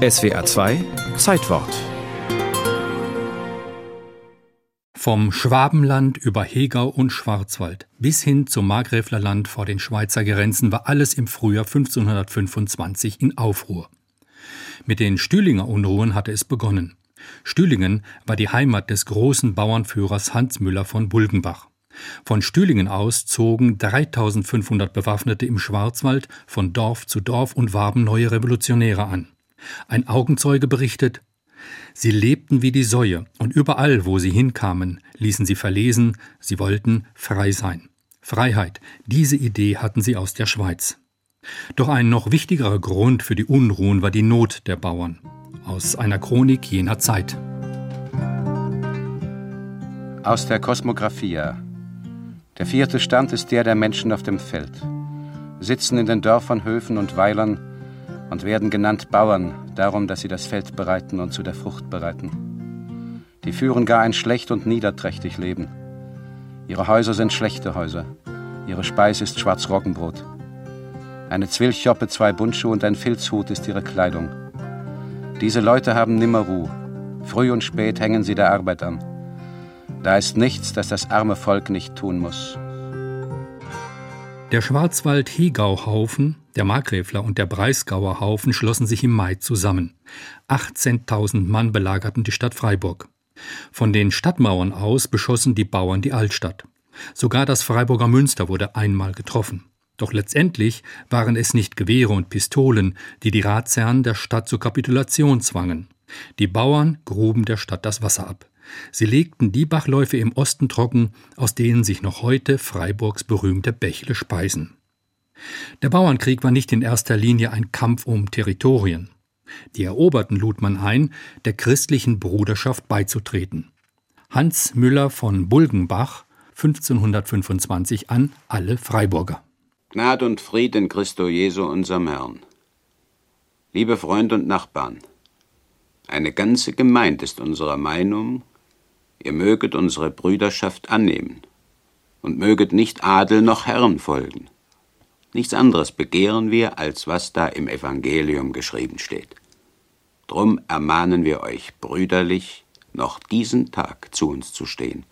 SWR 2 Zeitwort Vom Schwabenland über Hegau und Schwarzwald bis hin zum Markgräflerland vor den Schweizer Grenzen war alles im Frühjahr 1525 in Aufruhr. Mit den Stühlinger Unruhen hatte es begonnen. Stühlingen war die Heimat des großen Bauernführers Hans Müller von Bulgenbach. Von Stühlingen aus zogen 3500 Bewaffnete im Schwarzwald von Dorf zu Dorf und warben neue Revolutionäre an. Ein Augenzeuge berichtet, Sie lebten wie die Säue, und überall, wo sie hinkamen, ließen sie verlesen, sie wollten frei sein. Freiheit, diese Idee hatten sie aus der Schweiz. Doch ein noch wichtigerer Grund für die Unruhen war die Not der Bauern. Aus einer Chronik jener Zeit. Aus der Kosmographia. Der vierte Stand ist der der Menschen auf dem Feld. Sitzen in den Dörfern, Höfen und Weilern und werden genannt Bauern, darum, dass sie das Feld bereiten und zu der Frucht bereiten. Die führen gar ein schlecht und niederträchtig Leben. Ihre Häuser sind schlechte Häuser. Ihre Speis ist Schwarzroggenbrot. Eine Zwilchjoppe, zwei Bundschuhe und ein Filzhut ist ihre Kleidung. Diese Leute haben nimmer Ruhe. Früh und spät hängen sie der Arbeit an. Da ist nichts, das das arme Volk nicht tun muss. Der Schwarzwald-Hegau-Haufen, der Markgräfler und der Breisgauer Haufen schlossen sich im Mai zusammen. 18.000 Mann belagerten die Stadt Freiburg. Von den Stadtmauern aus beschossen die Bauern die Altstadt. Sogar das Freiburger Münster wurde einmal getroffen. Doch letztendlich waren es nicht Gewehre und Pistolen, die die Ratsherren der Stadt zur Kapitulation zwangen. Die Bauern gruben der Stadt das Wasser ab. Sie legten die Bachläufe im Osten trocken, aus denen sich noch heute Freiburgs berühmte Bächle speisen. Der Bauernkrieg war nicht in erster Linie ein Kampf um Territorien. Die Eroberten lud man ein, der christlichen Bruderschaft beizutreten. Hans Müller von Bulgenbach 1525 an alle Freiburger. Gnad und Frieden Christo Jesu unserem Herrn. Liebe Freunde und Nachbarn, eine ganze Gemeinde ist unserer Meinung, ihr möget unsere Brüderschaft annehmen und möget nicht Adel noch Herren folgen. Nichts anderes begehren wir, als was da im Evangelium geschrieben steht. Drum ermahnen wir euch brüderlich, noch diesen Tag zu uns zu stehen,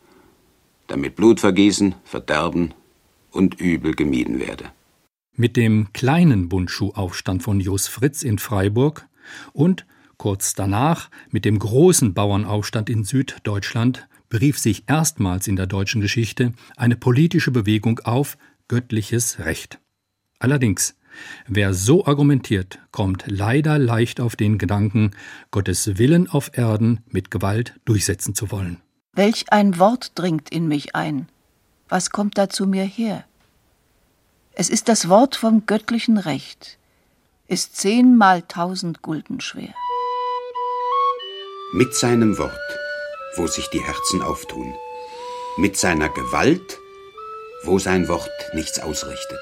damit Blutvergießen, Verderben und Übel gemieden werde. Mit dem kleinen Bundschuhaufstand von Jos Fritz in Freiburg und Kurz danach, mit dem großen Bauernaufstand in Süddeutschland, berief sich erstmals in der deutschen Geschichte eine politische Bewegung auf göttliches Recht. Allerdings, wer so argumentiert, kommt leider leicht auf den Gedanken, Gottes Willen auf Erden mit Gewalt durchsetzen zu wollen. Welch ein Wort dringt in mich ein. Was kommt da zu mir her? Es ist das Wort vom göttlichen Recht, ist zehnmal tausend Gulden schwer mit seinem Wort, wo sich die Herzen auftun, mit seiner Gewalt, wo sein Wort nichts ausrichtet.